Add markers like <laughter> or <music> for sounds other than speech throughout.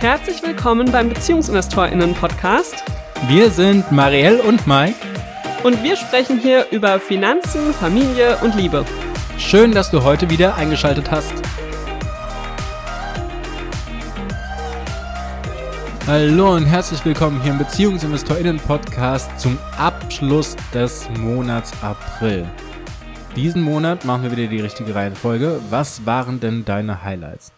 Herzlich willkommen beim BeziehungsinvestorInnen-Podcast. Wir sind Marielle und Mike. Und wir sprechen hier über Finanzen, Familie und Liebe. Schön, dass du heute wieder eingeschaltet hast. Hallo und herzlich willkommen hier im BeziehungsinvestorInnen-Podcast zum Abschluss des Monats April. Diesen Monat machen wir wieder die richtige Reihenfolge. Was waren denn deine Highlights?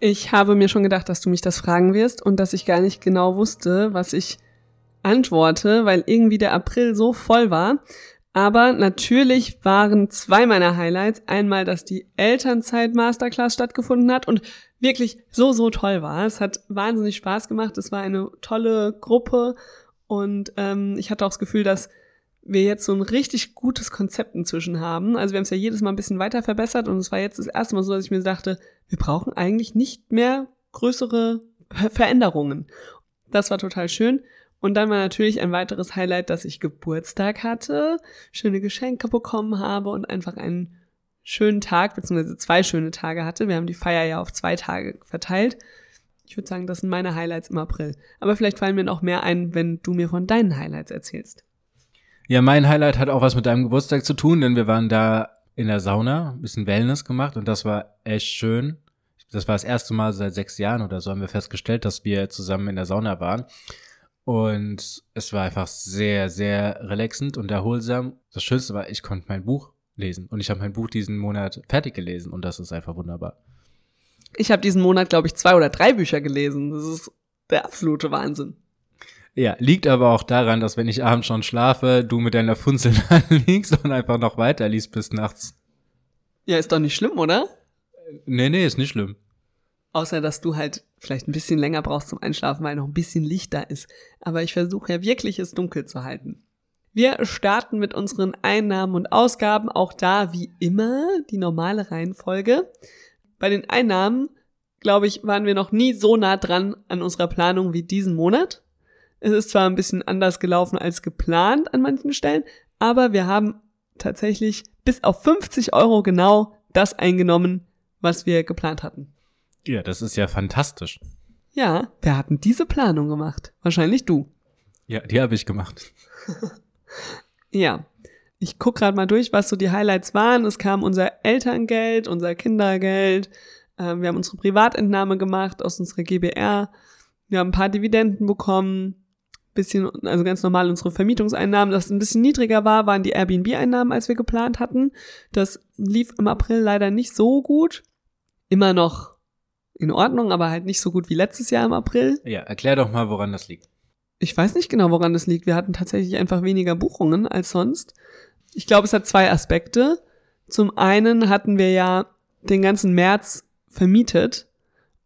Ich habe mir schon gedacht, dass du mich das fragen wirst und dass ich gar nicht genau wusste, was ich antworte, weil irgendwie der April so voll war. Aber natürlich waren zwei meiner Highlights. Einmal, dass die Elternzeit Masterclass stattgefunden hat und wirklich so, so toll war. Es hat wahnsinnig Spaß gemacht. Es war eine tolle Gruppe und ähm, ich hatte auch das Gefühl, dass wir jetzt so ein richtig gutes Konzept inzwischen haben. Also wir haben es ja jedes Mal ein bisschen weiter verbessert und es war jetzt das erste Mal so, dass ich mir dachte, wir brauchen eigentlich nicht mehr größere Veränderungen. Das war total schön. Und dann war natürlich ein weiteres Highlight, dass ich Geburtstag hatte, schöne Geschenke bekommen habe und einfach einen schönen Tag, beziehungsweise zwei schöne Tage hatte. Wir haben die Feier ja auf zwei Tage verteilt. Ich würde sagen, das sind meine Highlights im April. Aber vielleicht fallen mir noch mehr ein, wenn du mir von deinen Highlights erzählst. Ja, mein Highlight hat auch was mit deinem Geburtstag zu tun, denn wir waren da in der Sauna, ein bisschen Wellness gemacht und das war echt schön. Das war das erste Mal seit sechs Jahren oder so haben wir festgestellt, dass wir zusammen in der Sauna waren. Und es war einfach sehr, sehr relaxend und erholsam. Das Schönste war, ich konnte mein Buch lesen. Und ich habe mein Buch diesen Monat fertig gelesen und das ist einfach wunderbar. Ich habe diesen Monat, glaube ich, zwei oder drei Bücher gelesen. Das ist der absolute Wahnsinn. Ja, liegt aber auch daran, dass wenn ich abends schon schlafe, du mit deiner Funzel <laughs> liegst und einfach noch weiter liest bis nachts. Ja, ist doch nicht schlimm, oder? Nee, nee, ist nicht schlimm. Außer, dass du halt vielleicht ein bisschen länger brauchst zum Einschlafen, weil noch ein bisschen Licht da ist. Aber ich versuche ja wirklich, es dunkel zu halten. Wir starten mit unseren Einnahmen und Ausgaben, auch da wie immer die normale Reihenfolge. Bei den Einnahmen, glaube ich, waren wir noch nie so nah dran an unserer Planung wie diesen Monat. Es ist zwar ein bisschen anders gelaufen als geplant an manchen Stellen, aber wir haben tatsächlich bis auf 50 Euro genau das eingenommen, was wir geplant hatten. Ja, das ist ja fantastisch. Ja, wir hatten diese Planung gemacht. Wahrscheinlich du. Ja, die habe ich gemacht. <laughs> ja. Ich guck gerade mal durch, was so die Highlights waren. Es kam unser Elterngeld, unser Kindergeld. Äh, wir haben unsere Privatentnahme gemacht aus unserer GBR. Wir haben ein paar Dividenden bekommen bisschen, also ganz normal unsere Vermietungseinnahmen, das ein bisschen niedriger war, waren die Airbnb-Einnahmen, als wir geplant hatten. Das lief im April leider nicht so gut. Immer noch in Ordnung, aber halt nicht so gut wie letztes Jahr im April. Ja, erklär doch mal, woran das liegt. Ich weiß nicht genau, woran das liegt. Wir hatten tatsächlich einfach weniger Buchungen als sonst. Ich glaube, es hat zwei Aspekte. Zum einen hatten wir ja den ganzen März vermietet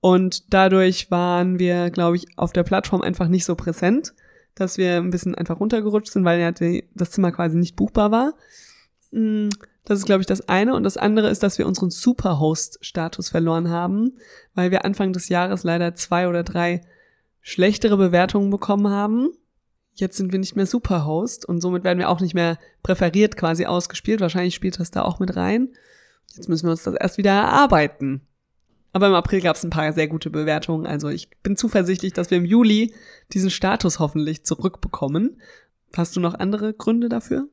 und dadurch waren wir, glaube ich, auf der Plattform einfach nicht so präsent dass wir ein bisschen einfach runtergerutscht sind, weil ja die, das Zimmer quasi nicht buchbar war. Mm, das ist, glaube ich, das eine. Und das andere ist, dass wir unseren Superhost-Status verloren haben, weil wir Anfang des Jahres leider zwei oder drei schlechtere Bewertungen bekommen haben. Jetzt sind wir nicht mehr Superhost und somit werden wir auch nicht mehr präferiert quasi ausgespielt. Wahrscheinlich spielt das da auch mit rein. Jetzt müssen wir uns das erst wieder erarbeiten. Aber im April gab es ein paar sehr gute Bewertungen. Also ich bin zuversichtlich, dass wir im Juli diesen Status hoffentlich zurückbekommen. Hast du noch andere Gründe dafür?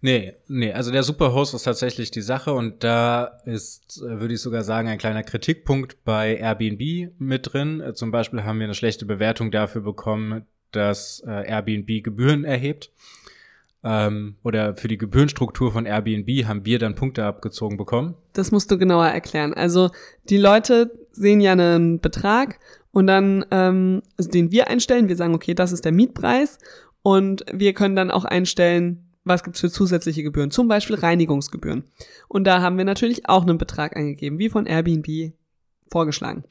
Nee, nee, also der Superhost ist tatsächlich die Sache und da ist, äh, würde ich sogar sagen, ein kleiner Kritikpunkt bei Airbnb mit drin. Äh, zum Beispiel haben wir eine schlechte Bewertung dafür bekommen, dass äh, Airbnb Gebühren erhebt ähm, oder für die Gebührenstruktur von Airbnb haben wir dann Punkte abgezogen bekommen. Das musst du genauer erklären. Also die Leute sehen ja einen Betrag und dann, ähm, also den wir einstellen, wir sagen, okay, das ist der Mietpreis und wir können dann auch einstellen, was gibt's für zusätzliche Gebühren, zum Beispiel Reinigungsgebühren. Und da haben wir natürlich auch einen Betrag eingegeben, wie von Airbnb vorgeschlagen.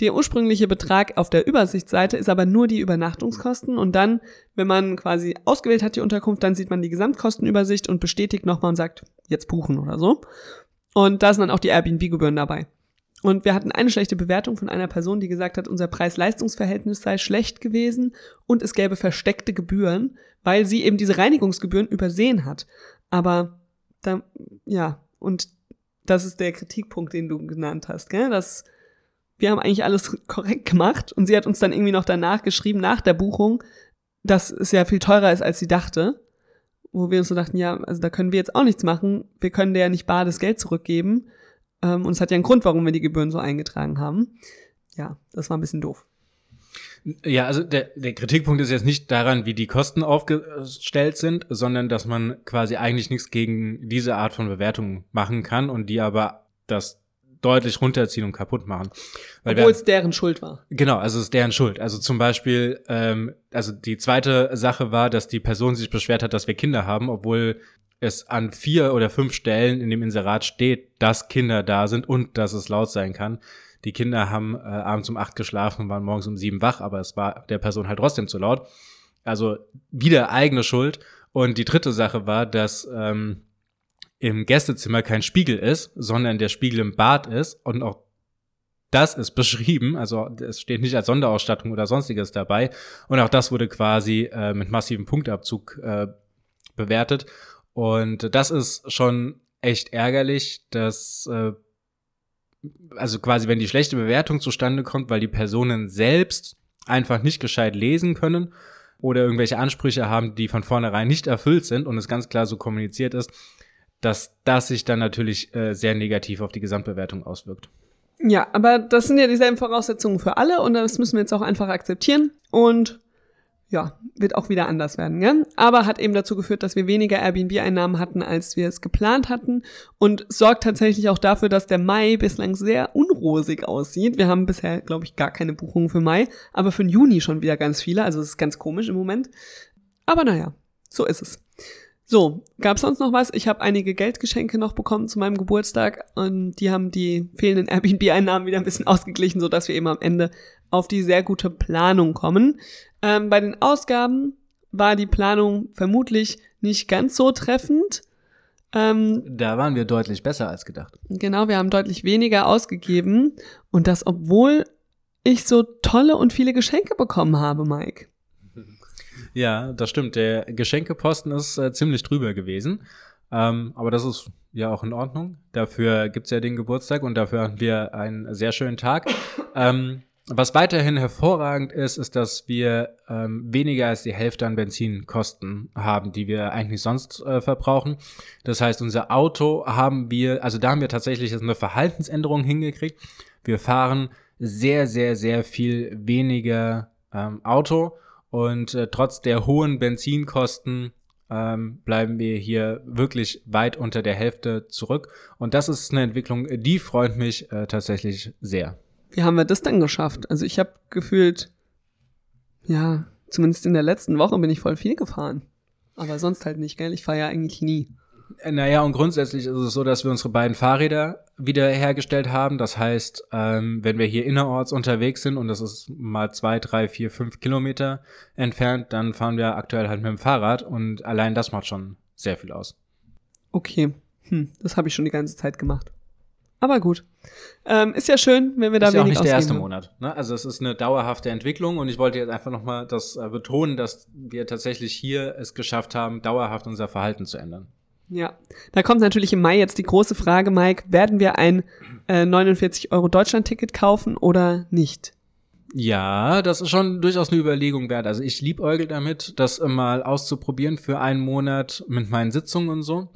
Der ursprüngliche Betrag auf der Übersichtsseite ist aber nur die Übernachtungskosten und dann, wenn man quasi ausgewählt hat die Unterkunft, dann sieht man die Gesamtkostenübersicht und bestätigt nochmal und sagt, jetzt buchen oder so. Und da sind dann auch die Airbnb-Gebühren dabei. Und wir hatten eine schlechte Bewertung von einer Person, die gesagt hat, unser Preis-Leistungs-Verhältnis sei schlecht gewesen und es gäbe versteckte Gebühren, weil sie eben diese Reinigungsgebühren übersehen hat. Aber da, ja, und das ist der Kritikpunkt, den du genannt hast, gell? dass wir haben eigentlich alles korrekt gemacht und sie hat uns dann irgendwie noch danach geschrieben, nach der Buchung, dass es ja viel teurer ist, als sie dachte. Wo wir uns so dachten, ja, also da können wir jetzt auch nichts machen. Wir können dir ja nicht bar das Geld zurückgeben. Ähm, und es hat ja einen Grund, warum wir die Gebühren so eingetragen haben. Ja, das war ein bisschen doof. Ja, also der, der Kritikpunkt ist jetzt nicht daran, wie die Kosten aufgestellt sind, sondern dass man quasi eigentlich nichts gegen diese Art von Bewertung machen kann und die aber das deutlich runterziehen und kaputt machen. Weil Obwohl es deren Schuld war. Genau, also es ist deren Schuld. Also zum Beispiel, ähm, also die zweite Sache war, dass die Person sich beschwert hat, dass wir Kinder haben, obwohl es an vier oder fünf Stellen in dem Inserat steht, dass Kinder da sind und dass es laut sein kann. Die Kinder haben äh, abends um acht geschlafen und waren morgens um sieben wach, aber es war der Person halt trotzdem zu laut. Also wieder eigene Schuld. Und die dritte Sache war, dass ähm, im Gästezimmer kein Spiegel ist, sondern der Spiegel im Bad ist und auch das ist beschrieben, also es steht nicht als Sonderausstattung oder sonstiges dabei und auch das wurde quasi äh, mit massivem Punktabzug äh, bewertet und das ist schon echt ärgerlich, dass äh, also quasi wenn die schlechte Bewertung zustande kommt, weil die Personen selbst einfach nicht gescheit lesen können oder irgendwelche Ansprüche haben, die von vornherein nicht erfüllt sind und es ganz klar so kommuniziert ist, dass das sich dann natürlich äh, sehr negativ auf die Gesamtbewertung auswirkt. Ja, aber das sind ja dieselben Voraussetzungen für alle und das müssen wir jetzt auch einfach akzeptieren und ja, wird auch wieder anders werden, ja? Aber hat eben dazu geführt, dass wir weniger Airbnb-Einnahmen hatten, als wir es geplant hatten und sorgt tatsächlich auch dafür, dass der Mai bislang sehr unrosig aussieht. Wir haben bisher, glaube ich, gar keine Buchungen für Mai, aber für den Juni schon wieder ganz viele, also es ist ganz komisch im Moment. Aber naja, so ist es. So, gab es sonst noch was? Ich habe einige Geldgeschenke noch bekommen zu meinem Geburtstag und die haben die fehlenden Airbnb-Einnahmen wieder ein bisschen ausgeglichen, so dass wir eben am Ende auf die sehr gute Planung kommen. Ähm, bei den Ausgaben war die Planung vermutlich nicht ganz so treffend. Ähm, da waren wir deutlich besser als gedacht. Genau, wir haben deutlich weniger ausgegeben und das, obwohl ich so tolle und viele Geschenke bekommen habe, Mike. Ja, das stimmt. Der Geschenkeposten ist äh, ziemlich drüber gewesen. Ähm, aber das ist ja auch in Ordnung. Dafür gibt's ja den Geburtstag und dafür haben wir einen sehr schönen Tag. Ähm, was weiterhin hervorragend ist, ist, dass wir ähm, weniger als die Hälfte an Benzinkosten haben, die wir eigentlich sonst äh, verbrauchen. Das heißt, unser Auto haben wir, also da haben wir tatsächlich eine Verhaltensänderung hingekriegt. Wir fahren sehr, sehr, sehr viel weniger ähm, Auto und äh, trotz der hohen Benzinkosten ähm, bleiben wir hier wirklich weit unter der Hälfte zurück. Und das ist eine Entwicklung, die freut mich äh, tatsächlich sehr. Wie haben wir das denn geschafft? Also ich habe gefühlt, ja, zumindest in der letzten Woche bin ich voll viel gefahren. Aber sonst halt nicht, gell? Ich fahre ja eigentlich nie. Naja, und grundsätzlich ist es so, dass wir unsere beiden Fahrräder wiederhergestellt haben. Das heißt, ähm, wenn wir hier innerorts unterwegs sind und das ist mal zwei, drei, vier, fünf Kilometer entfernt, dann fahren wir aktuell halt mit dem Fahrrad und allein das macht schon sehr viel aus. Okay, hm, das habe ich schon die ganze Zeit gemacht. Aber gut. Ähm, ist ja schön, wenn wir da ist wenig ja auch nicht der erste Monat. Ne? Also es ist eine dauerhafte Entwicklung und ich wollte jetzt einfach nochmal das äh, betonen, dass wir tatsächlich hier es geschafft haben, dauerhaft unser Verhalten zu ändern. Ja, da kommt natürlich im Mai jetzt die große Frage, Mike, werden wir ein äh, 49 Euro Deutschland-Ticket kaufen oder nicht? Ja, das ist schon durchaus eine Überlegung wert. Also ich liebäugel damit, das mal auszuprobieren für einen Monat mit meinen Sitzungen und so,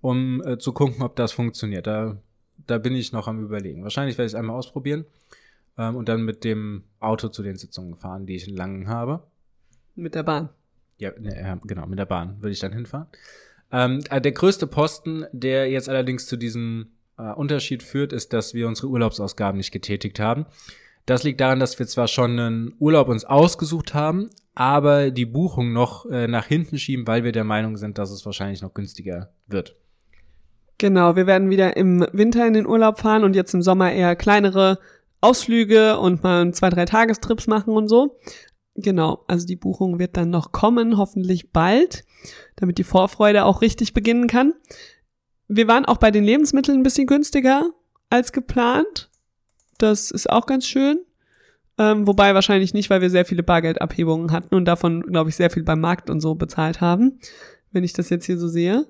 um äh, zu gucken, ob das funktioniert. Da, da bin ich noch am überlegen. Wahrscheinlich werde ich es einmal ausprobieren ähm, und dann mit dem Auto zu den Sitzungen fahren, die ich in Langen habe. Mit der Bahn? Ja, ne, genau, mit der Bahn würde ich dann hinfahren. Ähm, äh, der größte Posten, der jetzt allerdings zu diesem äh, Unterschied führt, ist, dass wir unsere Urlaubsausgaben nicht getätigt haben. Das liegt daran, dass wir zwar schon einen Urlaub uns ausgesucht haben, aber die Buchung noch äh, nach hinten schieben, weil wir der Meinung sind, dass es wahrscheinlich noch günstiger wird. Genau, wir werden wieder im Winter in den Urlaub fahren und jetzt im Sommer eher kleinere Ausflüge und mal zwei, drei Tagestrips machen und so. Genau, also die Buchung wird dann noch kommen, hoffentlich bald, damit die Vorfreude auch richtig beginnen kann. Wir waren auch bei den Lebensmitteln ein bisschen günstiger als geplant. Das ist auch ganz schön. Ähm, wobei wahrscheinlich nicht, weil wir sehr viele Bargeldabhebungen hatten und davon, glaube ich, sehr viel beim Markt und so bezahlt haben, wenn ich das jetzt hier so sehe.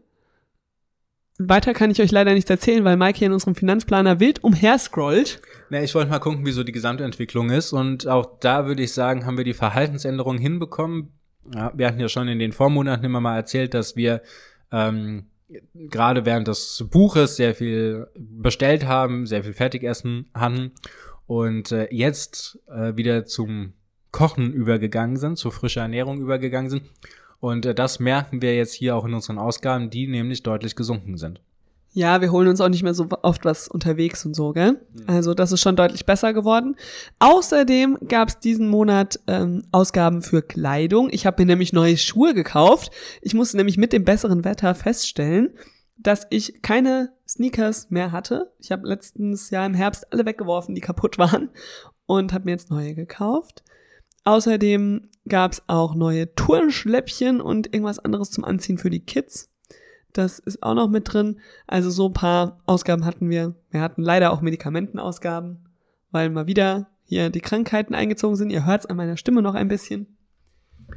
Weiter kann ich euch leider nichts erzählen, weil Mike hier in unserem Finanzplaner wild umher scrollt. Na, ich wollte mal gucken, wie so die Gesamtentwicklung ist. Und auch da würde ich sagen, haben wir die Verhaltensänderung hinbekommen. Ja, wir hatten ja schon in den Vormonaten immer mal erzählt, dass wir ähm, gerade während des Buches sehr viel bestellt haben, sehr viel Fertigessen hatten und äh, jetzt äh, wieder zum Kochen übergegangen sind, zur frischer Ernährung übergegangen sind. Und äh, das merken wir jetzt hier auch in unseren Ausgaben, die nämlich deutlich gesunken sind. Ja, wir holen uns auch nicht mehr so oft was unterwegs und so, gell? Also das ist schon deutlich besser geworden. Außerdem gab es diesen Monat ähm, Ausgaben für Kleidung. Ich habe mir nämlich neue Schuhe gekauft. Ich musste nämlich mit dem besseren Wetter feststellen, dass ich keine Sneakers mehr hatte. Ich habe letztens Jahr im Herbst alle weggeworfen, die kaputt waren und habe mir jetzt neue gekauft. Außerdem gab es auch neue Turnschläppchen und irgendwas anderes zum Anziehen für die Kids. Das ist auch noch mit drin. Also so ein paar Ausgaben hatten wir. Wir hatten leider auch Medikamentenausgaben, weil mal wieder hier die Krankheiten eingezogen sind. Ihr hört es an meiner Stimme noch ein bisschen.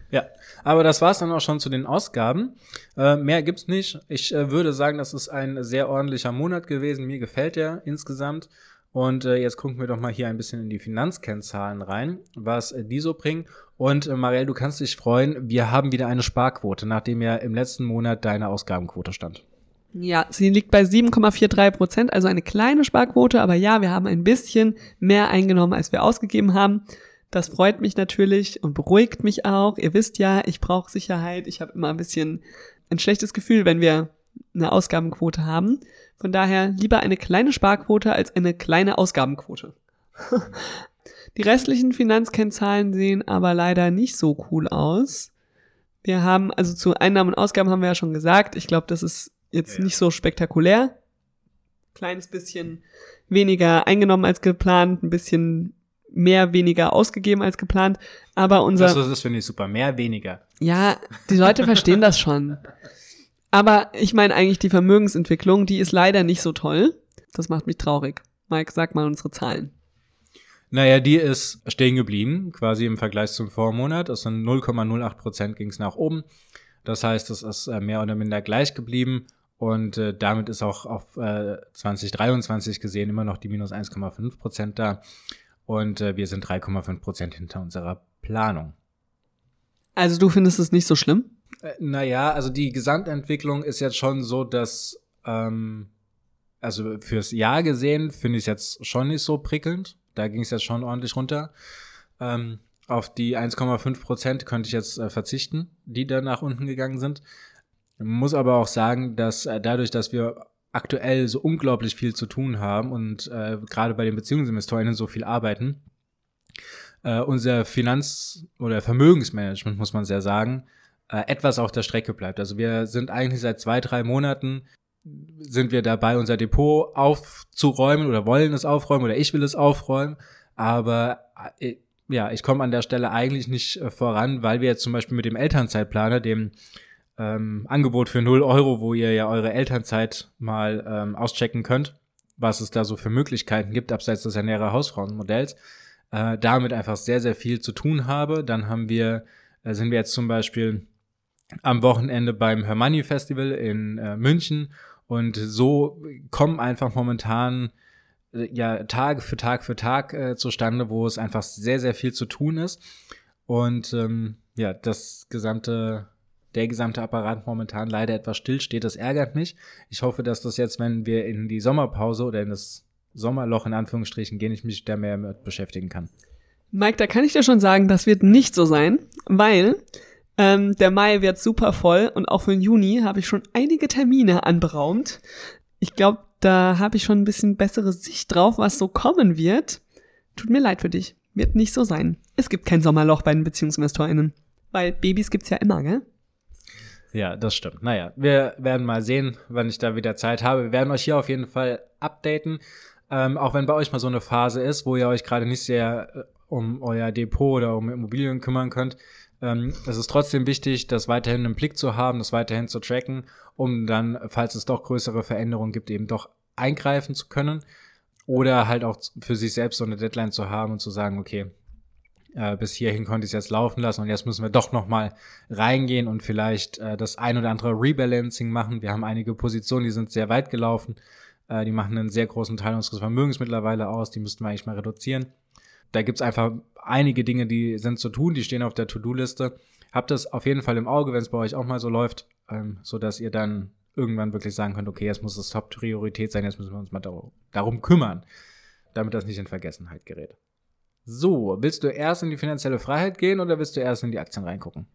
Ja, aber das war's dann auch schon zu den Ausgaben. Äh, mehr gibt's nicht. Ich äh, würde sagen, das ist ein sehr ordentlicher Monat gewesen. Mir gefällt der insgesamt. Und äh, jetzt gucken wir doch mal hier ein bisschen in die Finanzkennzahlen rein, was äh, die so bringen. Und äh, Marielle, du kannst dich freuen, wir haben wieder eine Sparquote, nachdem ja im letzten Monat deine Ausgabenquote stand. Ja, sie liegt bei 7,43 Prozent, also eine kleine Sparquote, aber ja, wir haben ein bisschen mehr eingenommen, als wir ausgegeben haben. Das freut mich natürlich und beruhigt mich auch. Ihr wisst ja, ich brauche Sicherheit. Ich habe immer ein bisschen ein schlechtes Gefühl, wenn wir eine Ausgabenquote haben. Von daher lieber eine kleine Sparquote als eine kleine Ausgabenquote. <laughs> Die restlichen Finanzkennzahlen sehen aber leider nicht so cool aus. Wir haben, also zu Einnahmen und Ausgaben haben wir ja schon gesagt. Ich glaube, das ist jetzt ja. nicht so spektakulär. Kleines bisschen weniger eingenommen als geplant, ein bisschen mehr weniger ausgegeben als geplant. Aber unser. Das, das finde ich super. Mehr weniger. Ja, die Leute verstehen das schon. <laughs> Aber ich meine eigentlich die Vermögensentwicklung, die ist leider nicht so toll. Das macht mich traurig. Mike, sag mal unsere Zahlen. Naja, die ist stehen geblieben, quasi im Vergleich zum Vormonat. Also 0,08 Prozent ging es nach oben. Das heißt, es ist äh, mehr oder minder gleich geblieben. Und äh, damit ist auch auf äh, 2023 gesehen immer noch die minus 1,5 Prozent da. Und äh, wir sind 3,5 Prozent hinter unserer Planung. Also du findest es nicht so schlimm? Äh, naja, also die Gesamtentwicklung ist jetzt schon so, dass, ähm, also fürs Jahr gesehen finde ich es jetzt schon nicht so prickelnd. Da ging es jetzt schon ordentlich runter. Ähm, auf die 1,5 Prozent könnte ich jetzt äh, verzichten, die da nach unten gegangen sind. Muss aber auch sagen, dass äh, dadurch, dass wir aktuell so unglaublich viel zu tun haben und äh, gerade bei den Beziehungsinvestorinnen so viel arbeiten, äh, unser Finanz- oder Vermögensmanagement, muss man sehr sagen, äh, etwas auf der Strecke bleibt. Also wir sind eigentlich seit zwei, drei Monaten sind wir dabei, unser Depot aufzuräumen oder wollen es aufräumen oder ich will es aufräumen. Aber äh, ja, ich komme an der Stelle eigentlich nicht äh, voran, weil wir jetzt zum Beispiel mit dem Elternzeitplaner, dem ähm, Angebot für 0 Euro, wo ihr ja eure Elternzeit mal ähm, auschecken könnt, was es da so für Möglichkeiten gibt, abseits des ernährer Hausfrauenmodells, äh, damit einfach sehr, sehr viel zu tun habe. Dann haben wir, äh, sind wir jetzt zum Beispiel am Wochenende beim Hermanni Festival in äh, München und so kommen einfach momentan äh, ja Tag für Tag für Tag äh, zustande, wo es einfach sehr sehr viel zu tun ist und ähm, ja das gesamte der gesamte Apparat momentan leider etwas stillsteht. Das ärgert mich. Ich hoffe, dass das jetzt, wenn wir in die Sommerpause oder in das Sommerloch in Anführungsstrichen gehen, ich mich da mehr mit beschäftigen kann. Mike, da kann ich dir schon sagen, das wird nicht so sein, weil ähm, der Mai wird super voll und auch für den Juni habe ich schon einige Termine anberaumt. Ich glaube, da habe ich schon ein bisschen bessere Sicht drauf, was so kommen wird. Tut mir leid für dich. Wird nicht so sein. Es gibt kein Sommerloch bei den BeziehungsinvestorInnen. Weil Babys gibt's ja immer, gell? Ja, das stimmt. Naja, wir werden mal sehen, wann ich da wieder Zeit habe. Wir werden euch hier auf jeden Fall updaten. Ähm, auch wenn bei euch mal so eine Phase ist, wo ihr euch gerade nicht sehr äh, um euer Depot oder um Immobilien kümmern könnt, ähm, es ist trotzdem wichtig, das weiterhin im Blick zu haben, das weiterhin zu tracken, um dann, falls es doch größere Veränderungen gibt, eben doch eingreifen zu können. Oder halt auch für sich selbst so eine Deadline zu haben und zu sagen, okay, äh, bis hierhin konnte ich es jetzt laufen lassen und jetzt müssen wir doch noch mal reingehen und vielleicht äh, das ein oder andere Rebalancing machen. Wir haben einige Positionen, die sind sehr weit gelaufen. Äh, die machen einen sehr großen Teil unseres Vermögens mittlerweile aus. Die müssten wir eigentlich mal reduzieren. Da gibt's einfach einige Dinge, die sind zu tun, die stehen auf der To-Do-Liste. Habt das auf jeden Fall im Auge, wenn es bei euch auch mal so läuft, ähm, so dass ihr dann irgendwann wirklich sagen könnt, okay, jetzt muss es Top-Priorität sein, jetzt müssen wir uns mal darum kümmern, damit das nicht in Vergessenheit gerät. So, willst du erst in die finanzielle Freiheit gehen oder willst du erst in die Aktien reingucken?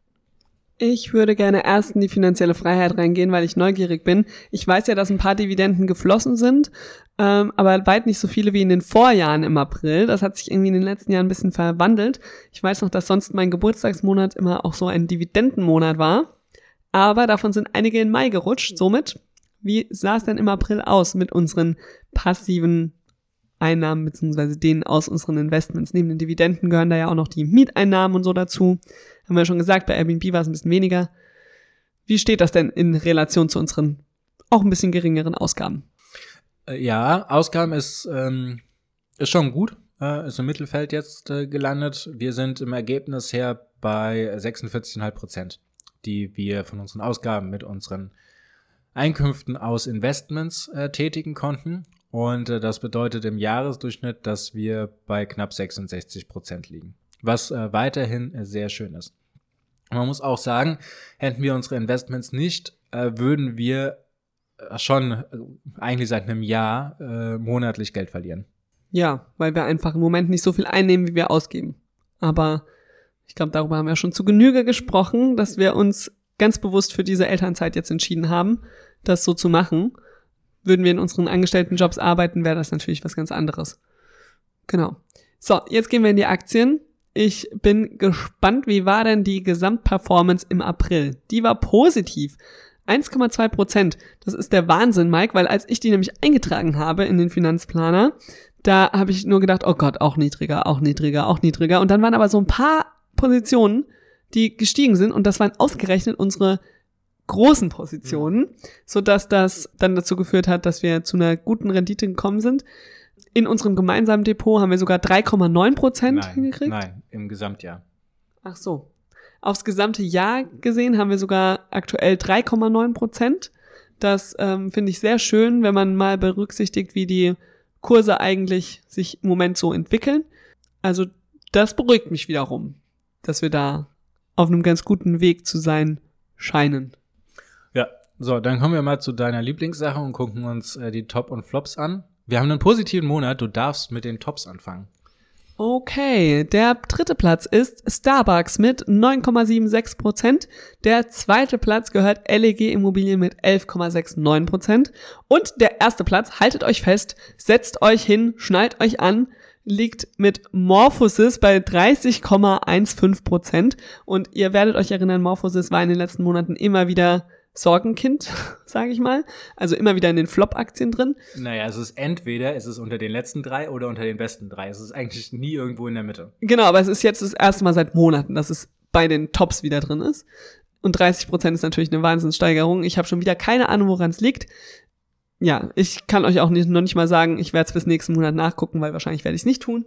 Ich würde gerne erst in die finanzielle Freiheit reingehen, weil ich neugierig bin. Ich weiß ja, dass ein paar Dividenden geflossen sind, ähm, aber weit nicht so viele wie in den Vorjahren im April. Das hat sich irgendwie in den letzten Jahren ein bisschen verwandelt. Ich weiß noch, dass sonst mein Geburtstagsmonat immer auch so ein Dividendenmonat war. Aber davon sind einige in Mai gerutscht. Somit, wie sah es denn im April aus mit unseren passiven Einnahmen beziehungsweise denen aus unseren Investments. Neben den Dividenden gehören da ja auch noch die Mieteinnahmen und so dazu. Haben wir schon gesagt, bei Airbnb war es ein bisschen weniger. Wie steht das denn in Relation zu unseren auch ein bisschen geringeren Ausgaben? Äh, ja, Ausgaben ist, ähm, ist schon gut. Äh, ist im Mittelfeld jetzt äh, gelandet. Wir sind im Ergebnis her bei 46,5 Prozent, die wir von unseren Ausgaben mit unseren Einkünften aus Investments äh, tätigen konnten. Und äh, das bedeutet im Jahresdurchschnitt, dass wir bei knapp 66 Prozent liegen. Was äh, weiterhin äh, sehr schön ist. Man muss auch sagen, hätten wir unsere Investments nicht, äh, würden wir äh, schon äh, eigentlich seit einem Jahr monatlich Geld verlieren. Ja, weil wir einfach im Moment nicht so viel einnehmen, wie wir ausgeben. Aber ich glaube, darüber haben wir schon zu Genüge gesprochen, dass wir uns ganz bewusst für diese Elternzeit jetzt entschieden haben, das so zu machen würden wir in unseren angestellten Jobs arbeiten, wäre das natürlich was ganz anderes. Genau. So, jetzt gehen wir in die Aktien. Ich bin gespannt, wie war denn die Gesamtperformance im April? Die war positiv. 1,2 Prozent. Das ist der Wahnsinn, Mike, weil als ich die nämlich eingetragen habe in den Finanzplaner, da habe ich nur gedacht, oh Gott, auch niedriger, auch niedriger, auch niedriger. Und dann waren aber so ein paar Positionen, die gestiegen sind und das waren ausgerechnet unsere großen Positionen, so dass das dann dazu geführt hat, dass wir zu einer guten Rendite gekommen sind. In unserem gemeinsamen Depot haben wir sogar 3,9 Prozent hingekriegt. Nein, im Gesamtjahr. Ach so. Aufs gesamte Jahr gesehen haben wir sogar aktuell 3,9 Prozent. Das ähm, finde ich sehr schön, wenn man mal berücksichtigt, wie die Kurse eigentlich sich im Moment so entwickeln. Also das beruhigt mich wiederum, dass wir da auf einem ganz guten Weg zu sein scheinen. So, dann kommen wir mal zu deiner Lieblingssache und gucken uns äh, die Top und Flops an. Wir haben einen positiven Monat, du darfst mit den Tops anfangen. Okay, der dritte Platz ist Starbucks mit 9,76 Prozent. Der zweite Platz gehört LEG Immobilien mit 11,69 Prozent. Und der erste Platz, haltet euch fest, setzt euch hin, schnallt euch an, liegt mit Morphosis bei 30,15 Prozent. Und ihr werdet euch erinnern, Morphosis war in den letzten Monaten immer wieder Sorgenkind, <laughs> sage ich mal. Also immer wieder in den Flop-Aktien drin. Naja, es ist entweder es ist unter den letzten drei oder unter den besten drei. Es ist eigentlich nie irgendwo in der Mitte. Genau, aber es ist jetzt das erste Mal seit Monaten, dass es bei den Tops wieder drin ist. Und 30 Prozent ist natürlich eine Wahnsinnssteigerung. Ich habe schon wieder keine Ahnung, woran es liegt. Ja, ich kann euch auch nicht, noch nicht mal sagen, ich werde es bis nächsten Monat nachgucken, weil wahrscheinlich werde ich es nicht tun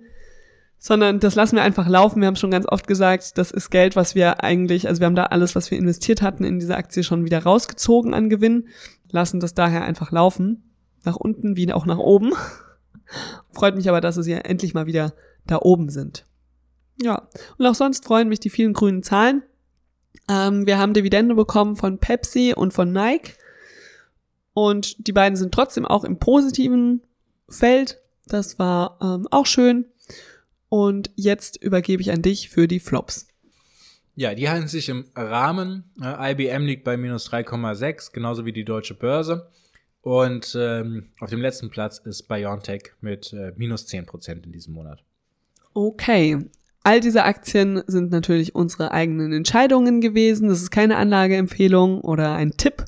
sondern das lassen wir einfach laufen. Wir haben schon ganz oft gesagt, das ist Geld, was wir eigentlich, also wir haben da alles, was wir investiert hatten in diese Aktie schon wieder rausgezogen an Gewinn, lassen das daher einfach laufen, nach unten wie auch nach oben. <laughs> Freut mich aber, dass es ja endlich mal wieder da oben sind. Ja, und auch sonst freuen mich die vielen grünen Zahlen. Ähm, wir haben Dividende bekommen von Pepsi und von Nike. Und die beiden sind trotzdem auch im positiven Feld. Das war ähm, auch schön. Und jetzt übergebe ich an dich für die Flops. Ja, die halten sich im Rahmen. IBM liegt bei minus 3,6, genauso wie die deutsche Börse. Und ähm, auf dem letzten Platz ist BioNTech mit äh, minus 10% in diesem Monat. Okay. All diese Aktien sind natürlich unsere eigenen Entscheidungen gewesen. Das ist keine Anlageempfehlung oder ein Tipp,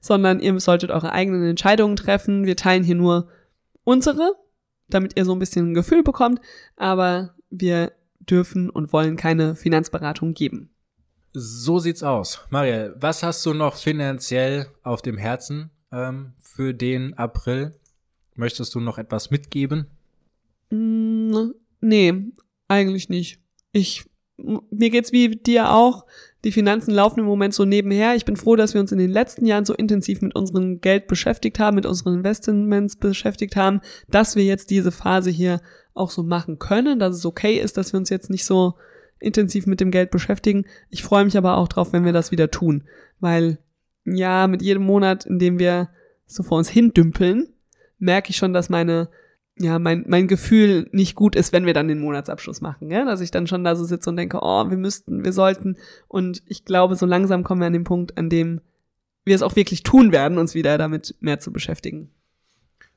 sondern ihr solltet eure eigenen Entscheidungen treffen. Wir teilen hier nur unsere damit ihr so ein bisschen ein Gefühl bekommt, aber wir dürfen und wollen keine Finanzberatung geben. So sieht's aus. Mariel, was hast du noch finanziell auf dem Herzen ähm, für den April? Möchtest du noch etwas mitgeben? Mm, nee, eigentlich nicht. ich, mir geht's wie dir auch. Die Finanzen laufen im Moment so nebenher. Ich bin froh, dass wir uns in den letzten Jahren so intensiv mit unserem Geld beschäftigt haben, mit unseren Investments beschäftigt haben, dass wir jetzt diese Phase hier auch so machen können, dass es okay ist, dass wir uns jetzt nicht so intensiv mit dem Geld beschäftigen. Ich freue mich aber auch drauf, wenn wir das wieder tun, weil ja, mit jedem Monat, in dem wir so vor uns hindümpeln, merke ich schon, dass meine ja, mein, mein Gefühl nicht gut ist, wenn wir dann den Monatsabschluss machen, ja? dass ich dann schon da so sitze und denke, oh, wir müssten, wir sollten. Und ich glaube, so langsam kommen wir an den Punkt, an dem wir es auch wirklich tun werden, uns wieder damit mehr zu beschäftigen.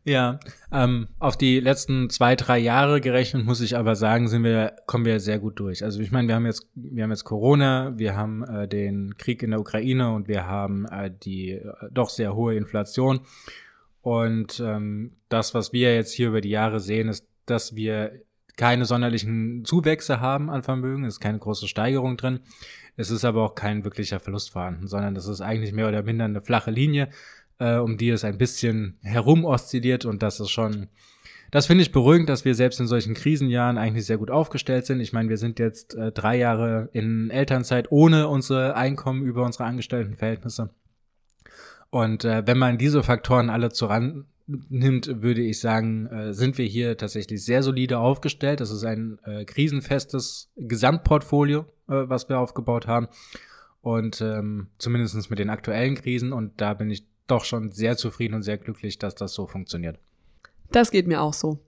Ja, ähm, auf die letzten zwei, drei Jahre gerechnet, muss ich aber sagen, sind wir, kommen wir sehr gut durch. Also ich meine, wir haben jetzt, wir haben jetzt Corona, wir haben äh, den Krieg in der Ukraine und wir haben äh, die äh, doch sehr hohe Inflation. Und ähm, das, was wir jetzt hier über die Jahre sehen, ist, dass wir keine sonderlichen Zuwächse haben an Vermögen, es ist keine große Steigerung drin. Es ist aber auch kein wirklicher Verlust vorhanden, sondern das ist eigentlich mehr oder minder eine flache Linie, äh, um die es ein bisschen herum oszilliert und das ist schon, das finde ich beruhigend, dass wir selbst in solchen Krisenjahren eigentlich sehr gut aufgestellt sind. Ich meine, wir sind jetzt äh, drei Jahre in Elternzeit ohne unsere Einkommen über unsere Angestelltenverhältnisse. Und äh, wenn man diese Faktoren alle zuran nimmt, würde ich sagen, äh, sind wir hier tatsächlich sehr solide aufgestellt. Das ist ein äh, krisenfestes Gesamtportfolio, äh, was wir aufgebaut haben. Und ähm, zumindest mit den aktuellen Krisen. Und da bin ich doch schon sehr zufrieden und sehr glücklich, dass das so funktioniert. Das geht mir auch so.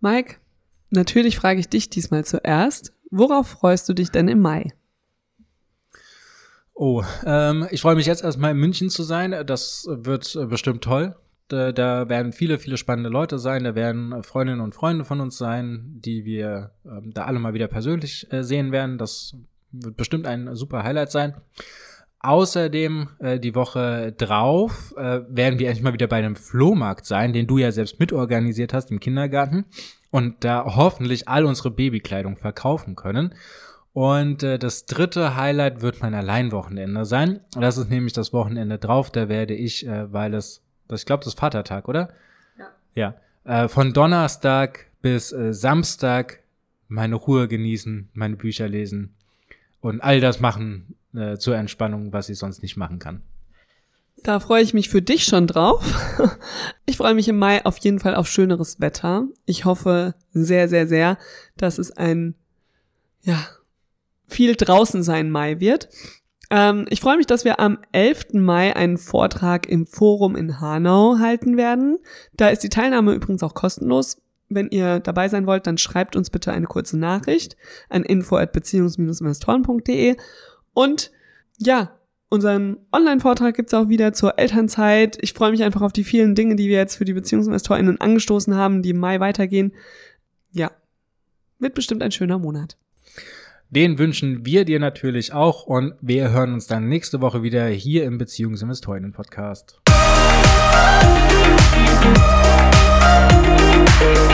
Mike, natürlich frage ich dich diesmal zuerst. Worauf freust du dich denn im Mai? Oh, ähm, ich freue mich jetzt erstmal in München zu sein. Das wird äh, bestimmt toll. Da, da, werden viele, viele spannende Leute sein. Da werden Freundinnen und Freunde von uns sein, die wir ähm, da alle mal wieder persönlich äh, sehen werden. Das wird bestimmt ein super Highlight sein. Außerdem äh, die Woche drauf äh, werden wir endlich mal wieder bei einem Flohmarkt sein, den du ja selbst mitorganisiert hast im Kindergarten und da hoffentlich all unsere Babykleidung verkaufen können. Und äh, das dritte Highlight wird mein Alleinwochenende sein. Das ist nämlich das Wochenende drauf. Da werde ich, äh, weil es, das, ich glaube, das ist Vatertag, oder? Ja. Ja. Äh, von Donnerstag bis äh, Samstag meine Ruhe genießen, meine Bücher lesen und all das machen äh, zur Entspannung, was ich sonst nicht machen kann. Da freue ich mich für dich schon drauf. <laughs> Ich freue mich im Mai auf jeden Fall auf schöneres Wetter. Ich hoffe sehr, sehr, sehr, dass es ein, ja, viel draußen sein Mai wird. Ähm, ich freue mich, dass wir am 11. Mai einen Vortrag im Forum in Hanau halten werden. Da ist die Teilnahme übrigens auch kostenlos. Wenn ihr dabei sein wollt, dann schreibt uns bitte eine kurze Nachricht an info@beziehungs-investoren.de und ja, unseren Online-Vortrag gibt's auch wieder zur Elternzeit. Ich freue mich einfach auf die vielen Dinge, die wir jetzt für die BeziehungsinvestorInnen angestoßen haben, die im Mai weitergehen. Ja, wird bestimmt ein schöner Monat. Den wünschen wir dir natürlich auch und wir hören uns dann nächste Woche wieder hier im Beziehungsinvestorinnen Podcast. Musik